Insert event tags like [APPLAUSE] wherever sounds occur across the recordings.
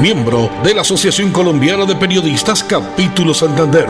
miembro de la Asociación Colombiana de Periodistas Capítulo Santander.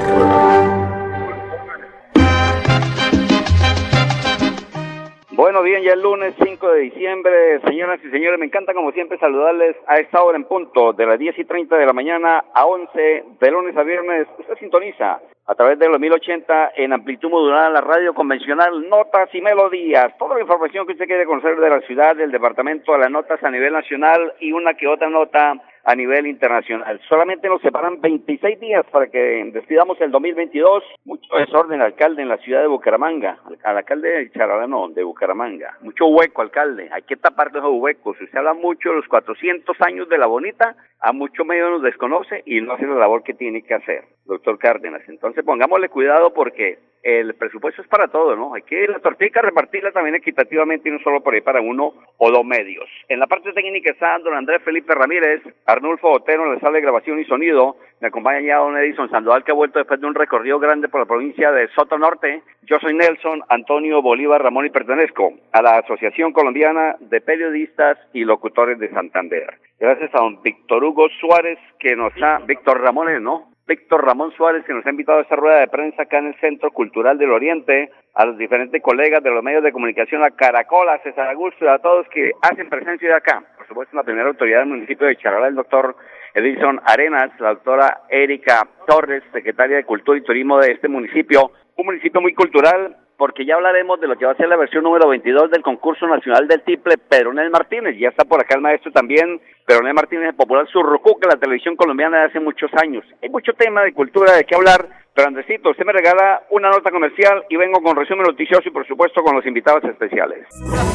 Bueno, bien, ya el lunes 5 de diciembre, señoras y señores, me encanta como siempre saludarles a esta hora en punto, de las 10 y 30 de la mañana a 11, de lunes a viernes. Usted sintoniza a través de los 1080 en amplitud modulada la radio convencional, notas y melodías. Toda la información que usted quiere conocer de la ciudad, del departamento, de las notas a nivel nacional y una que otra nota a nivel internacional. Solamente nos separan 26 días para que despidamos el 2022. Mucho desorden, alcalde, en la ciudad de Bucaramanga. Al alcalde de Charalano, de Bucaramanga. Mucho hueco, alcalde. Hay que tapar esos huecos. Usted habla mucho de los 400 años de la bonita, a mucho medio nos desconoce y no hace la labor que tiene que hacer, doctor Cárdenas. Entonces pongámosle cuidado porque el presupuesto es para todo, ¿no? Hay que la tortilla repartirla también equitativamente y no solo por ahí para uno o dos medios. En la parte técnica está don Andrés Felipe Ramírez, Arnulfo Otero en la sala de grabación y sonido, me acompaña ya don Edison Sandoval que ha vuelto después de un recorrido grande por la provincia de Soto Norte. Yo soy Nelson Antonio Bolívar Ramón y pertenezco a la Asociación Colombiana de Periodistas y Locutores de Santander. Gracias a don Víctor Hugo Suárez que nos ha, Víctor Ramones, ¿no? Víctor Ramón Suárez, que nos ha invitado a esta rueda de prensa acá en el Centro Cultural del Oriente, a los diferentes colegas de los medios de comunicación, a Caracol, a César Augusto, a todos que hacen presencia de acá. Por supuesto, la primera autoridad del municipio de Charalá, el doctor Edison Arenas, la doctora Erika Torres, secretaria de Cultura y Turismo de este municipio, un municipio muy cultural, porque ya hablaremos de lo que va a ser la versión número 22 del concurso nacional del triple Pedronel Martínez. Ya está por acá el maestro también, Pedronel Martínez, el popular Surrucuca, la televisión colombiana de hace muchos años. Hay mucho tema de cultura de qué hablar, pero Andresito, usted me regala una nota comercial y vengo con resumen noticioso y por supuesto con los invitados especiales.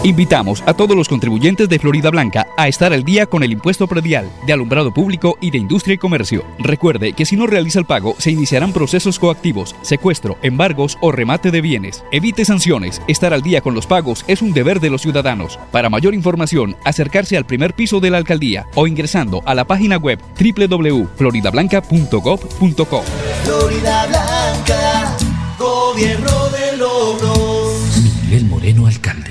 Invitamos a todos los contribuyentes de Florida Blanca a estar al día con el impuesto predial de alumbrado público y de industria y comercio. Recuerde que si no realiza el pago se iniciarán procesos coactivos, secuestro, embargos o remate de bienes. Evite sanciones. Estar al día con los pagos es un deber de los ciudadanos. Para mayor información, acercarse al primer piso de la alcaldía o ingresando a la página web www.floridablanca.gov.co. Florida Blanca, gobierno de logros. Miguel Moreno, alcalde.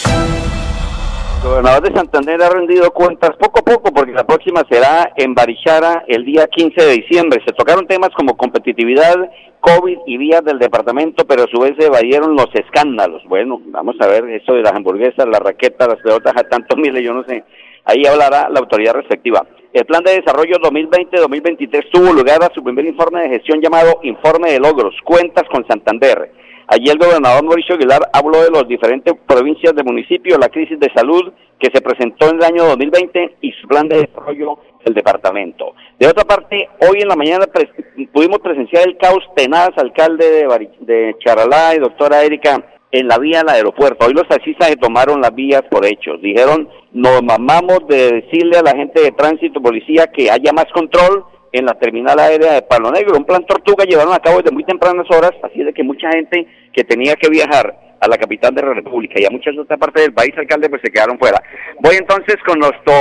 Gobernador de Santander ha rendido cuentas poco a poco porque la próxima será en Barichara el día 15 de diciembre. Se tocaron temas como competitividad, COVID y vías del departamento, pero a su vez se evadieron los escándalos. Bueno, vamos a ver eso de las hamburguesas, las raquetas, las pelotas a tantos [LAUGHS] miles, yo no sé. Ahí hablará la autoridad respectiva. El plan de desarrollo 2020-2023 tuvo lugar a su primer informe de gestión llamado Informe de Logros, Cuentas con Santander. Allí el gobernador Mauricio Aguilar habló de las diferentes provincias del municipio, la crisis de salud que se presentó en el año 2020 y su plan de desarrollo del departamento. De otra parte, hoy en la mañana pudimos presenciar el caos tenaz, alcalde de, de Charalá y doctora Erika, en la vía al aeropuerto. Hoy los taxistas se tomaron las vías por hechos. Dijeron, nos mamamos de decirle a la gente de tránsito, policía, que haya más control en la terminal aérea de Palo Negro. Un plan tortuga llevaron a cabo desde muy tempranas horas, así de que mucha gente que tenía que viajar a la capital de la República y a muchas otras partes del país, alcalde, pues se quedaron fuera. Voy entonces con nuestro...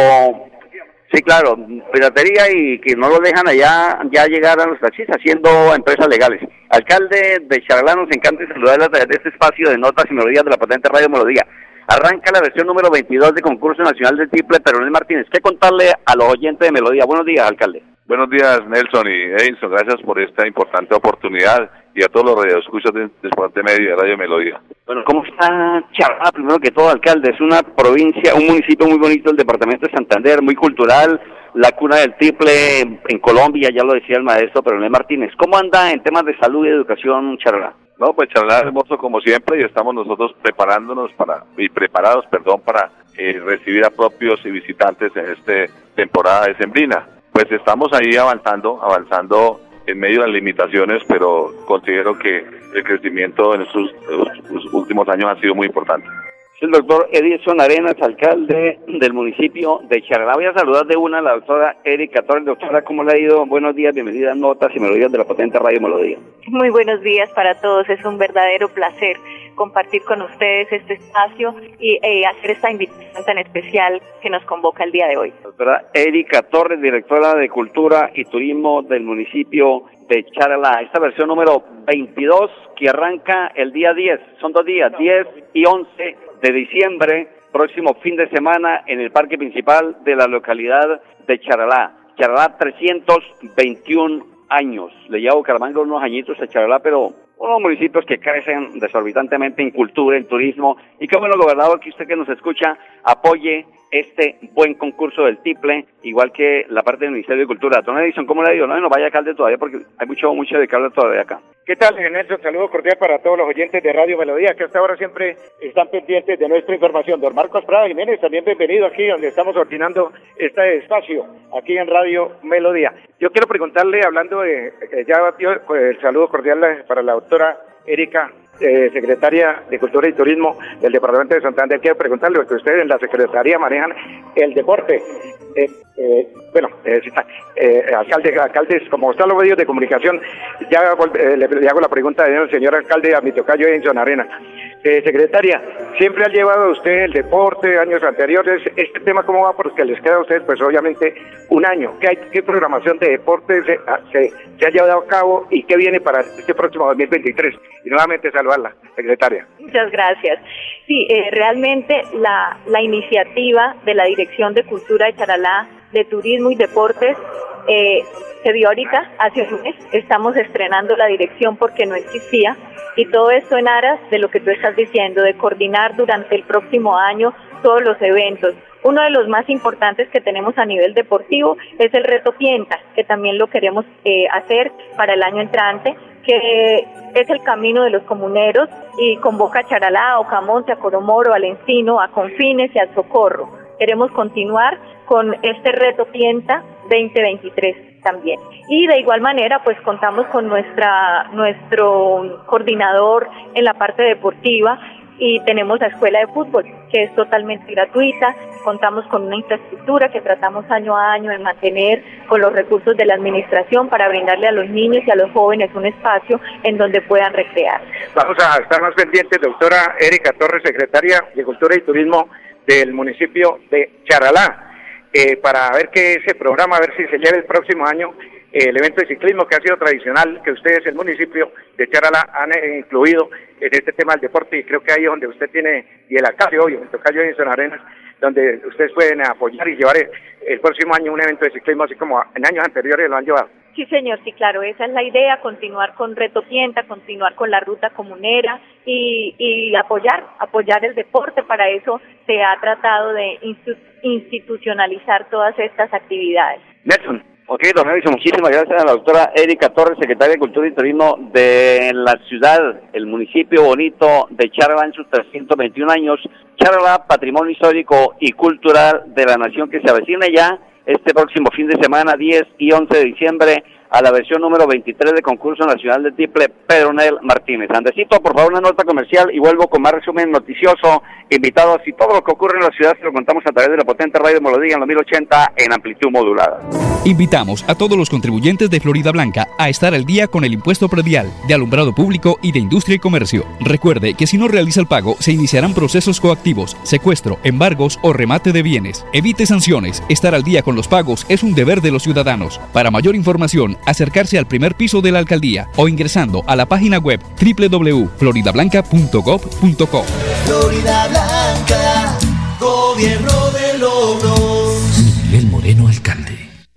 Sí, claro, piratería y que no lo dejan allá ya llegar a los taxistas haciendo empresas legales. Alcalde de Charalá, nos encanta saludarle a través de este espacio de notas y melodías de la potente Radio Melodía. Arranca la versión número 22 de concurso nacional del triple Peronel Martínez. ¿Qué contarle a los oyentes de Melodía? Buenos días, alcalde. Buenos días, Nelson y Edison. Gracias por esta importante oportunidad y a todos los radioescuchas de Deporte Medio y de Radio Melodía. Bueno, ¿cómo está Charalá? Primero que todo, alcalde, es una provincia, un municipio muy bonito del departamento de Santander, muy cultural, la cuna del triple en, Colombia, ya lo decía el maestro Peroné Martínez. ¿Cómo anda en temas de salud y educación Charalá? No, pues Charalá hermoso como siempre y estamos nosotros preparándonos para, y preparados, perdón, para eh, recibir a propios y visitantes en esta temporada de Sembrina. Pues estamos ahí avanzando, avanzando en medio de las limitaciones, pero considero que el crecimiento en estos, últimos años ha sido muy importante. El doctor Edison Arenas, alcalde del municipio de Charalá. Voy a saludar de una a la doctora Erika Torres. Doctora, ¿cómo le ha ido? Buenos días, bienvenida a Notas y Melodías de la potente Radio Melodía. Muy buenos días para todos. Es un verdadero placer compartir con ustedes este espacio y eh, hacer esta invitación tan especial que nos convoca el día de hoy. Doctora Erika Torres, directora de Cultura y Turismo del municipio de Charalá. Esta versión número 22 que arranca el día 10. Son dos días, 10 y 11 de diciembre, próximo fin de semana, en el parque principal de la localidad de Charalá. Charalá, 321 años. Le llevo Caramanga unos añitos a Charalá, pero unos municipios que crecen desorbitantemente en cultura, en turismo. Y qué bueno, gobernador, que usted que nos escucha apoye este buen concurso del Tiple, igual que la parte del Ministerio de Cultura. Don Edison, ¿cómo le digo? No, no vaya alcalde todavía porque hay mucho, mucho de hablar todavía acá. ¿Qué tal, Nelson? Saludo cordial para todos los oyentes de Radio Melodía, que hasta ahora siempre están pendientes de nuestra información. Don Marcos Prada Jiménez, también bienvenido aquí donde estamos ordinando este espacio, aquí en Radio Melodía. Yo quiero preguntarle, hablando de, ya el saludo cordial para la doctora Erika eh, secretaria de Cultura y Turismo del Departamento de Santander, quiero preguntarle, porque ustedes en la Secretaría manejan el deporte. Eh, eh, bueno, alcalde, alcaldes, como están los medios de comunicación, ya le, hago la pregunta del señor alcalde a mi tocayo Enson Arena. Eh, secretaria, siempre ha llevado usted el deporte, años anteriores. ¿Este tema cómo va? Porque les queda a ustedes, pues obviamente, un año. ¿Qué, programación de deporte se, ah, se, ha llevado a cabo y qué viene para este próximo 2023? Y nuevamente saludarla, secretaria. Muchas gracias. Sí, eh, realmente la, la iniciativa de la Dirección de Cultura de Charalá, de Turismo y Deportes, eh, se dio ahorita, hace un mes, estamos estrenando la dirección porque no existía y todo esto en aras de lo que tú estás diciendo, de coordinar durante el próximo año todos los eventos. Uno de los más importantes que tenemos a nivel deportivo es el reto Pienta, que también lo queremos eh, hacer para el año entrante, que es el camino de los comuneros y convoca a Charalá, a Ocamonte, a Coromoro, al Encino, a Confines y al Socorro. Queremos continuar con este reto Pienta 2023 también. Y de igual manera, pues contamos con nuestra nuestro coordinador en la parte deportiva y tenemos la escuela de fútbol que es totalmente gratuita. Contamos con una infraestructura que tratamos año a año de mantener con los recursos de la administración para brindarle a los niños y a los jóvenes un espacio en donde puedan recrear. Vamos a estar más pendientes, doctora Erika Torres, secretaria de Cultura y Turismo del municipio de Charalá. Eh, para ver qué ese programa, a ver si se lleva el próximo año eh, el evento de ciclismo que ha sido tradicional, que ustedes, el municipio de Charala, han eh, incluido en este tema del deporte y creo que ahí es donde usted tiene, y el alcalde, obvio, el tocayo en Arenas, donde ustedes pueden apoyar y llevar el, próximo año un evento de ciclismo así como en años anteriores lo han llevado. Sí, señor, sí, claro, esa es la idea, continuar con Reto Pienta, continuar con la ruta comunera y, y apoyar, apoyar el deporte. Para eso se ha tratado de institucionalizar todas estas actividades. Nelson. Ok, don Nelson, muchísimas gracias a la doctora Erika Torres, secretaria de Cultura y Turismo de la ciudad, el municipio bonito de Charla en sus 321 años. Charla, patrimonio histórico y cultural de la nación que se avecina ya este próximo fin de semana, 10 y 11 de diciembre a la versión número 23 de concurso nacional de triple Pedro Nel Martínez. Andesito, por favor, una nota comercial y vuelvo con más resumen noticioso, invitados y todo lo que ocurre en la ciudad se lo contamos a través de la potente radio Melodía en los 1080 en amplitud modulada. Invitamos a todos los contribuyentes de Florida Blanca a estar al día con el impuesto predial de alumbrado público y de industria y comercio. Recuerde que si no realiza el pago, se iniciarán procesos coactivos, secuestro, embargos o remate de bienes. Evite sanciones. Estar al día con los pagos es un deber de los ciudadanos. Para mayor información, acercarse al primer piso de la alcaldía o ingresando a la página web www.floridablanca.gov.co. Florida Blanca, gobierno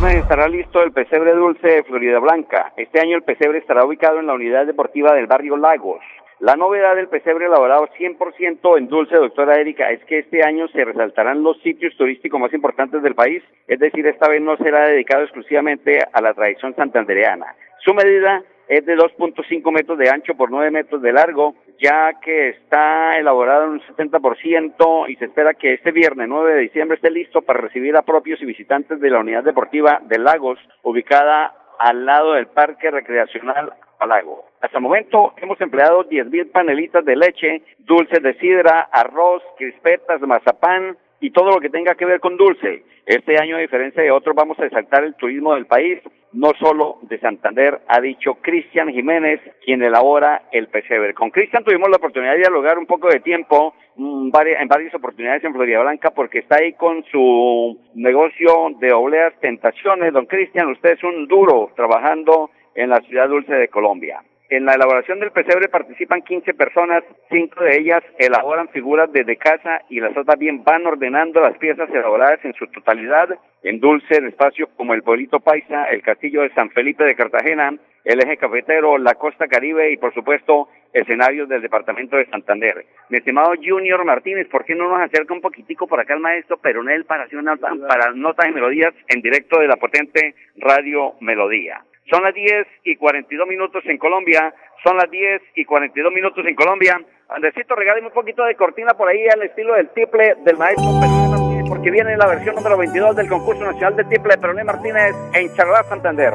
viernes estará listo el pesebre dulce de Florida Blanca. Este año el pesebre estará ubicado en la unidad deportiva del barrio Lagos. La novedad del pesebre elaborado 100% en dulce, doctora Erika, es que este año se resaltarán los sitios turísticos más importantes del país, es decir, esta vez no será dedicado exclusivamente a la tradición santandereana. Su medida es de 2.5 metros de ancho por 9 metros de largo, ya que está elaborado en un 70% y se espera que este viernes 9 de diciembre esté listo para recibir a propios y visitantes de la unidad deportiva de Lagos, ubicada al lado del Parque Recreacional Lago. Hasta el momento hemos empleado 10.000 panelitas de leche, dulces de sidra, arroz, crispetas, mazapán, y todo lo que tenga que ver con dulce. Este año, a diferencia de otros, vamos a exaltar el turismo del país, no solo de Santander, ha dicho Cristian Jiménez, quien elabora el pesebre. Con Cristian tuvimos la oportunidad de dialogar un poco de tiempo mm, en varias oportunidades en Florida Blanca porque está ahí con su negocio de obleas tentaciones. Don Cristian, usted es un duro trabajando en la ciudad dulce de Colombia. En la elaboración del pesebre participan 15 personas, cinco de ellas elaboran figuras desde casa y las otras bien van ordenando las piezas elaboradas en su totalidad en dulce de espacio como el Pueblito Paisa, el Castillo de San Felipe de Cartagena, el Eje Cafetero, la Costa Caribe y por supuesto escenarios del Departamento de Santander. Mi estimado Junior Martínez, ¿por qué no nos acerca un poquitico por acá el maestro Peronel para hacer una, para notas y melodías en directo de la potente Radio Melodía? Son las 10 y 42 minutos en Colombia. Son las 10 y 42 minutos en Colombia. Andresito, regáleme un poquito de cortina por ahí al estilo del triple del maestro Peroné Martínez, porque viene la versión número 22 del concurso nacional de triple de Peroné Martínez en Charalá, Santander.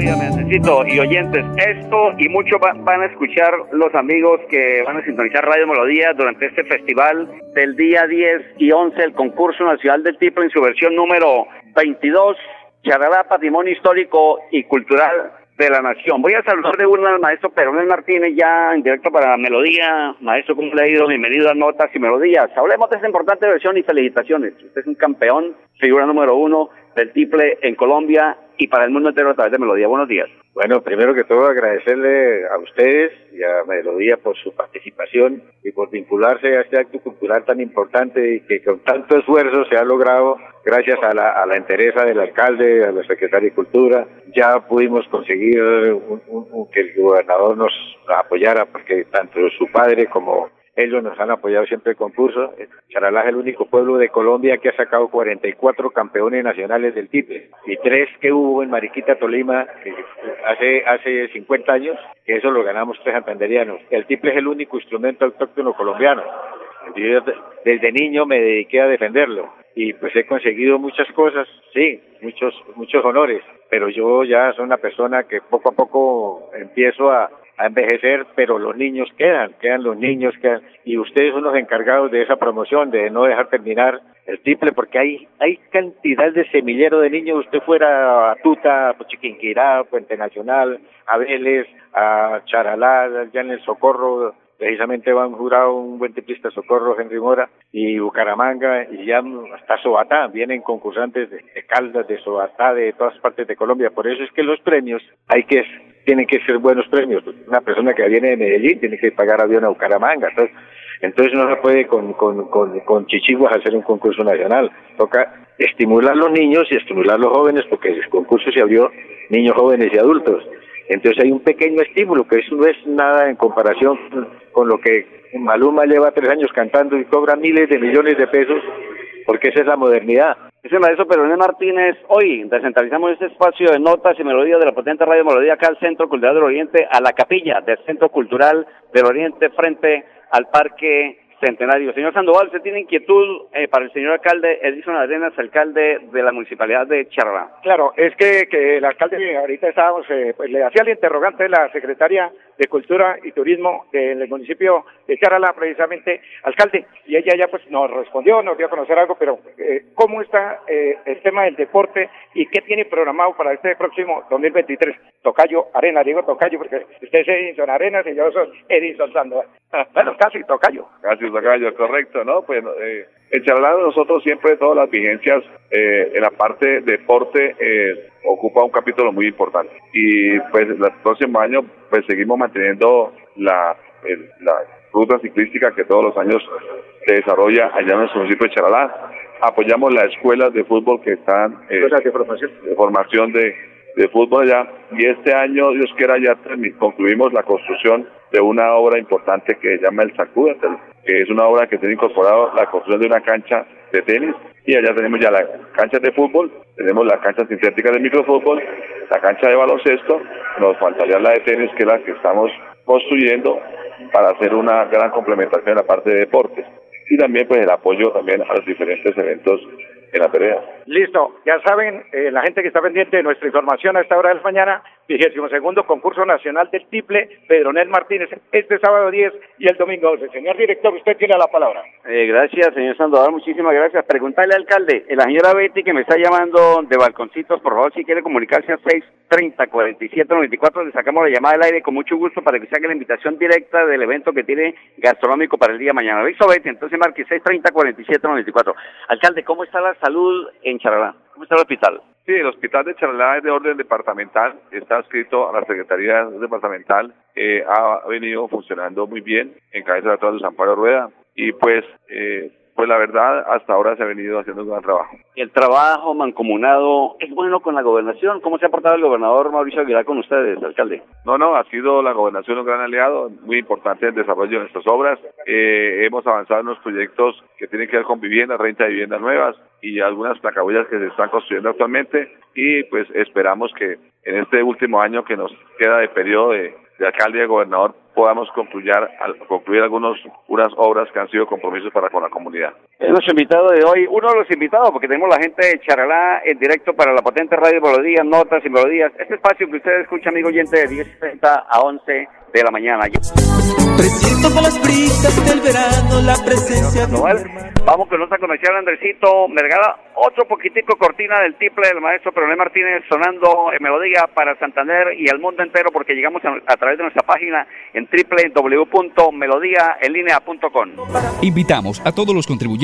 Y oyentes, esto y mucho van a escuchar los amigos que van a sintonizar Radio Melodía durante este festival del día 10 y 11, el concurso nacional del tipo en su versión número 22, Charalá Patrimonio Histórico y Cultural de la Nación. Voy a saludar de uno al maestro Perón Martínez, ya en directo para la Melodía. Maestro, ¿cómo? Bienvenido a Notas y Melodías. Hablemos de esta importante versión y felicitaciones. Usted es un campeón, figura número uno del triple en Colombia y para el mundo entero a través de Melodía. Buenos días. Bueno, primero que todo agradecerle a ustedes y a Melodía por su participación y por vincularse a este acto cultural tan importante y que con tanto esfuerzo se ha logrado gracias a la, a la entereza del alcalde, a la secretaria de Cultura. Ya pudimos conseguir que el gobernador nos apoyara porque tanto su padre como ellos nos han apoyado siempre el concurso. Charalá es el único pueblo de Colombia que ha sacado 44 campeones nacionales del tiple y tres que hubo en Mariquita, Tolima, hace, hace 50 años, que eso lo ganamos tres santanderianos. El tiple es el único instrumento autóctono colombiano. Yo desde niño me dediqué a defenderlo y pues he conseguido muchas cosas, sí, muchos, muchos honores, pero yo ya soy una persona que poco a poco empiezo a, a envejecer, pero los niños quedan, quedan los niños, quedan, y ustedes son los encargados de esa promoción, de no dejar terminar el triple, porque hay, hay cantidad de semillero de niños, usted fuera a Tuta, a Chiquinquirá, Puente Nacional, a Vélez, a Charalá, ya en el Socorro, precisamente van jurado un buen tiplista Socorro, Henry Mora, y Bucaramanga, y ya hasta Sobatá, vienen concursantes de, de Caldas, de Sobatá, de todas partes de Colombia, por eso es que los premios hay que tienen que ser buenos premios. Una persona que viene de Medellín tiene que pagar avión a Bucaramanga. Entonces, entonces no se puede con, con, con, con chichiguas hacer un concurso nacional. Toca estimular a los niños y estimular a los jóvenes porque el concurso se abrió niños, jóvenes y adultos. Entonces hay un pequeño estímulo, que eso no es nada en comparación con lo que Maluma lleva tres años cantando y cobra miles de millones de pesos, porque esa es la modernidad. Es el maestro Peronel Martínez. Hoy descentralizamos este espacio de notas y melodías de la potente radio Melodía acá al Centro Cultural del Oriente, a la capilla del Centro Cultural del Oriente frente al Parque Centenario. Señor Sandoval, ¿usted tiene inquietud eh, para el señor alcalde Edison Arenas, alcalde de la municipalidad de Charra? Claro, es que, que el alcalde, ahorita estábamos, eh, pues le hacía el interrogante la secretaria de Cultura y Turismo del municipio de Charala, precisamente, alcalde, y ella ya pues nos respondió, nos dio a conocer algo, pero eh, ¿cómo está eh, el tema del deporte y qué tiene programado para este próximo 2023? Tocayo Arena, digo Tocayo porque usted es Edison Arenas y yo soy Edison Sandoval. [LAUGHS] bueno, casi Tocayo. Casi Correcto, ¿no? Pues eh, en Charalá nosotros siempre todas las vigencias eh, en la parte deporte eh, ocupa un capítulo muy importante y pues el próximo año pues seguimos manteniendo la, la ruta ciclística que todos los años se desarrolla allá en nuestro municipio de Charalá. Apoyamos las escuelas de fútbol que están eh, de formación de formación de, de fútbol allá y este año Dios quiera ya concluimos la construcción de una obra importante que se llama el Sacúdate, que es una obra que tiene incorporado la construcción de una cancha de tenis. Y allá tenemos ya la cancha de fútbol, tenemos la cancha sintética de microfútbol, la cancha de baloncesto, nos faltaría la de tenis que es la que estamos construyendo para hacer una gran complementación en la parte de deportes. Y también pues el apoyo también a los diferentes eventos en la pelea. Listo, ya saben, eh, la gente que está pendiente de nuestra información a esta hora de la mañana, vigésimo segundo concurso nacional del triple Pedronel Martínez, este sábado 10 y el domingo 11. Señor director, usted tiene la palabra. Eh, gracias, señor Sandoval, muchísimas gracias. Preguntarle al alcalde, eh, la señora Betty que me está llamando de Balconcitos, por favor, si quiere comunicarse a 630-4794, le sacamos la llamada al aire con mucho gusto para que haga la invitación directa del evento que tiene gastronómico para el día de mañana. ¿Listo, Betty? Entonces marque 630-4794. Alcalde, ¿cómo está la salud en Charalá? ¿Cómo está el hospital? Sí, el hospital de Charalá es de orden departamental, está adscrito a la Secretaría Departamental, eh, ha venido funcionando muy bien en cabeza de todos Amparo Rueda y pues eh, pues la verdad, hasta ahora se ha venido haciendo un gran trabajo. El trabajo mancomunado es bueno con la gobernación. ¿Cómo se ha portado el gobernador Mauricio Aguilar con ustedes, alcalde? No, no, ha sido la gobernación un gran aliado, muy importante el desarrollo de nuestras obras. Eh, hemos avanzado en los proyectos que tienen que ver con vivienda, renta de viviendas nuevas y algunas placabollas que se están construyendo actualmente y pues esperamos que en este último año que nos queda de periodo de, de alcalde y de gobernador podamos concluir, concluir algunas unas obras que han sido compromisos para con la comunidad. Es nuestro invitado de hoy, uno de los invitados, porque tenemos la gente de Charalá en directo para la potente radio Melodías, Notas y Melodías. Este espacio que usted escucha, amigo oyente, de 10.30 a 11 de la mañana. Presiento con las brisas del verano la presencia de Vamos con nuestra comercial, Andresito. Me regala otro poquitico cortina del triple del maestro Peroné Martínez sonando en melodía para Santander y al mundo entero porque llegamos a, a través de nuestra página en www.melodiaenlinea.com. Invitamos a todos los contribuyentes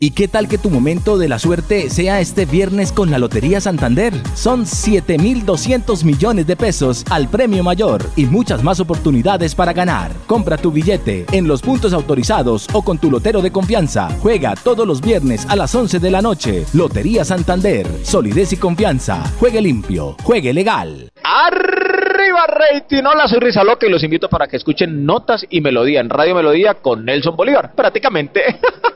¿Y qué tal que tu momento de la suerte sea este viernes con la Lotería Santander? Son 7.200 millones de pesos al premio mayor y muchas más oportunidades para ganar. Compra tu billete en los puntos autorizados o con tu lotero de confianza. Juega todos los viernes a las 11 de la noche. Lotería Santander. Solidez y confianza. Juegue limpio. Juegue legal. Arriba rating, hola soy Rizaloca y los invito para que escuchen Notas y Melodía en Radio Melodía con Nelson Bolívar, prácticamente. [LAUGHS]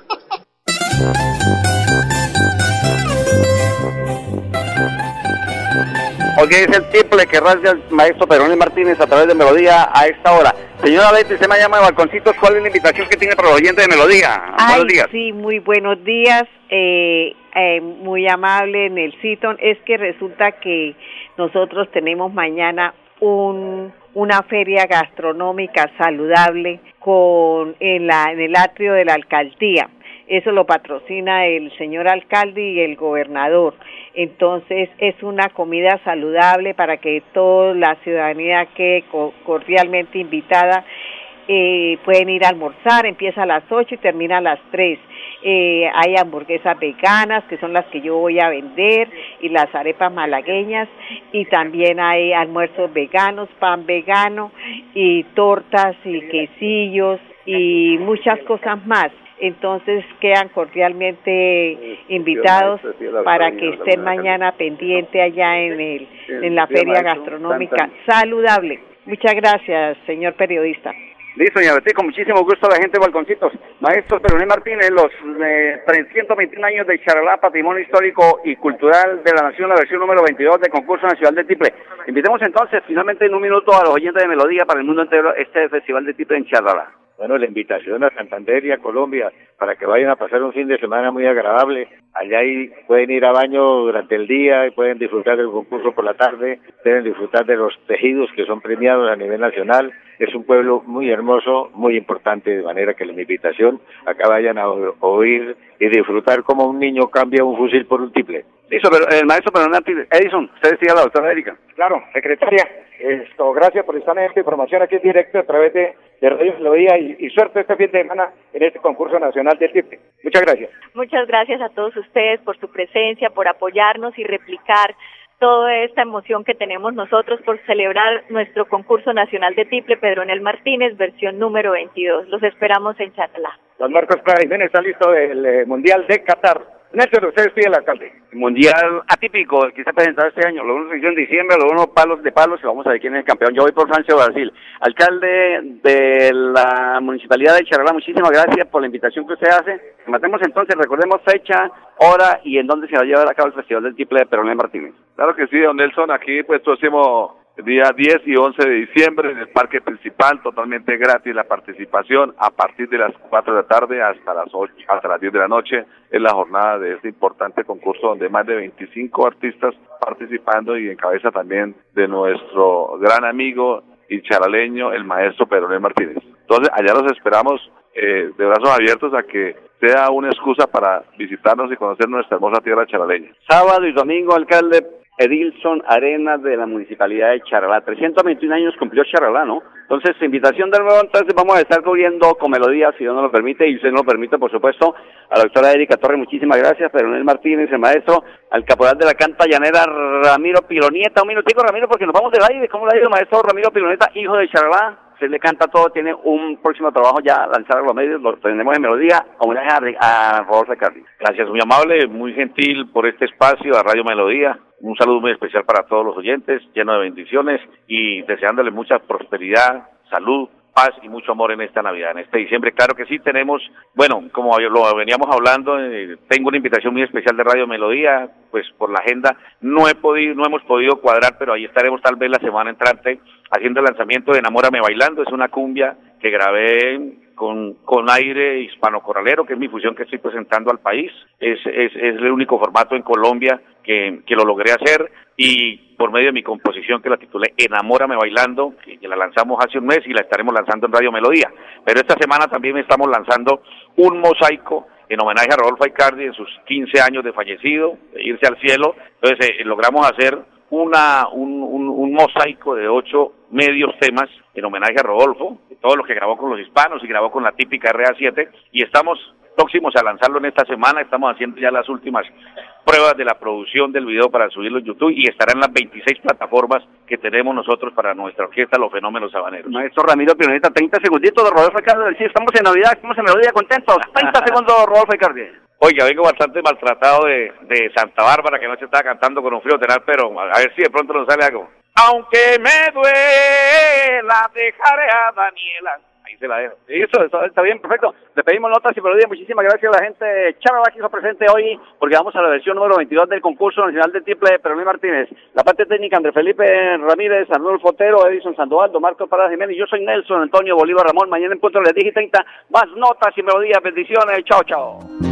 Hoy es el triple que rasga el maestro Peronel Martínez a través de Melodía a esta hora. Señora Betty, se me llama de Balconcitos. ¿Cuál es la invitación que tiene para los oyentes de Melodía? Ay, Buenos días. Sí, muy buenos días. Eh, eh, muy amable en el sitio. Es que resulta que nosotros tenemos mañana un, una feria gastronómica saludable con en, la, en el atrio de la alcaldía. Eso lo patrocina el señor alcalde y el gobernador. Entonces es una comida saludable para que toda la ciudadanía quede co- cordialmente invitada eh, pueden ir a almorzar, empieza a las 8 y termina a las 3. Eh, hay hamburguesas veganas, que son las que yo voy a vender, y las arepas malagueñas, y también hay almuerzos veganos, pan vegano, y tortas y quesillos, y muchas cosas más. Entonces quedan cordialmente invitados para que estén mañana pendiente allá en, el, en la feria gastronómica saludable. Muchas gracias, señor periodista. Listo, señor Betty, con muchísimo gusto a la gente de Balconcitos. Maestro Peroné Martínez, los eh, 321 años de Charalá, Patrimonio Histórico y Cultural de la Nación, la versión número 22 del Concurso Nacional de Tiple. Invitemos entonces, finalmente, en un minuto a los oyentes de Melodía para el mundo entero, este Festival de Tiple en Charalá. Bueno, la invitación a Santander y a Colombia para que vayan a pasar un fin de semana muy agradable. Allá ahí pueden ir a baño durante el día y pueden disfrutar del concurso por la tarde, pueden disfrutar de los tejidos que son premiados a nivel nacional. Es un pueblo muy hermoso, muy importante, de manera que la invitación acá vayan a oír y disfrutar como un niño cambia un fusil por un triple. Listo, pero el maestro Edison, usted decía la doctora Erika. Claro, secretaria, esto, gracias por estar en esta información aquí en directo a través de, de Radio Melodía y, y, suerte este fin de semana en este concurso nacional del TIP. Muchas gracias. Muchas gracias a todos ustedes por su presencia, por apoyarnos y replicar toda esta emoción que tenemos nosotros por celebrar nuestro concurso nacional de Tiple Pedronel Martínez, versión número 22. Los esperamos en Chatalá. Don Marcos Prada Jiménez está listo del eh, Mundial de Qatar. Néstor, usted pide el alcalde. Mundial atípico, el que se ha presentado este año. Lo uno se hizo en diciembre, lo uno palos de palos y vamos a ver quién es el campeón. Yo voy por Francia o Brasil. Alcalde de la Municipalidad de Charalá, muchísimas gracias por la invitación que usted hace. Matemos entonces, recordemos fecha, hora y en dónde se va a llevar a cabo el Festival del Triple de Peronel Martínez. Claro que sí, don Nelson, aquí pues próximo día 10 y 11 de diciembre en el parque principal, totalmente gratis la participación a partir de las 4 de la tarde hasta las 8, hasta las 10 de la noche es la jornada de este importante concurso donde más de 25 artistas participando y en cabeza también de nuestro gran amigo y charaleño, el maestro Pedro Martínez. Entonces, allá los esperamos eh, de brazos abiertos a que sea una excusa para visitarnos y conocer nuestra hermosa tierra charaleña. Sábado y domingo, alcalde, Edilson Arenas de la Municipalidad de Charalá. 321 años cumplió Charalá, ¿no? Entonces, invitación de nuevo, entonces vamos a estar cubriendo con melodía, si Dios nos lo permite, y usted nos lo permite, por supuesto, a la doctora Erika Torres, muchísimas gracias, Peronel Martínez, el maestro, al caporal de la canta llanera Ramiro Pilonieta, un minutico Ramiro, porque nos vamos del aire, ¿cómo le ha ido el maestro Ramiro Pilonieta, hijo de Charalá? Se le canta todo, tiene un próximo trabajo ya lanzado a los medios, lo tenemos en melodía, homenaje a, a Rodolfo. Gracias, muy amable, muy gentil por este espacio a Radio Melodía. Un saludo muy especial para todos los oyentes, lleno de bendiciones y deseándole mucha prosperidad, salud, paz y mucho amor en esta Navidad, en este diciembre. Claro que sí, tenemos, bueno, como lo veníamos hablando, eh, tengo una invitación muy especial de Radio Melodía, pues por la agenda no he podido, no hemos podido cuadrar, pero ahí estaremos tal vez la semana entrante haciendo el lanzamiento de Enamórame Bailando, es una cumbia que grabé con, con aire hispano-corralero, que es mi fusión que estoy presentando al país. Es, es, es el único formato en Colombia que, que lo logré hacer y por medio de mi composición que la titulé Enamórame Bailando, que la lanzamos hace un mes y la estaremos lanzando en Radio Melodía. Pero esta semana también estamos lanzando un mosaico en homenaje a Rodolfo Icardi en sus 15 años de fallecido, de irse al cielo. Entonces eh, logramos hacer una, un, un, un, mosaico de ocho medios temas en homenaje a Rodolfo, todo lo que grabó con los hispanos y grabó con la típica RA7 y estamos próximos a lanzarlo en esta semana, estamos haciendo ya las últimas pruebas de la producción del video para subirlo en YouTube y estará en las 26 plataformas que tenemos nosotros para nuestra orquesta Los Fenómenos Sabaneros. Maestro Ramiro Pioneta, 30 segunditos de Rodolfo Icardi, sí, estamos en Navidad, estamos en Melodía contentos, [LAUGHS] 30 segundos de Rodolfo Icardi. Oiga, vengo bastante maltratado de, de Santa Bárbara, que noche estaba cantando con un frío tenal, pero a ver si de pronto nos sale algo. Aunque me duela, dejaré a Daniela. Ahí se la dejo. Está bien, perfecto. Le pedimos notas y melodías. Muchísimas gracias a la gente Chava que hizo presente hoy, porque vamos a la versión número 22 del concurso nacional de triple de Peroní Martínez. La parte técnica, André Felipe Ramírez, Arnulfo Otero, Edison Sandoval, Marco Parada Jiménez. Yo soy Nelson Antonio Bolívar Ramón. Mañana en punto les dije 30 más notas y melodías. Bendiciones. Chao, chao.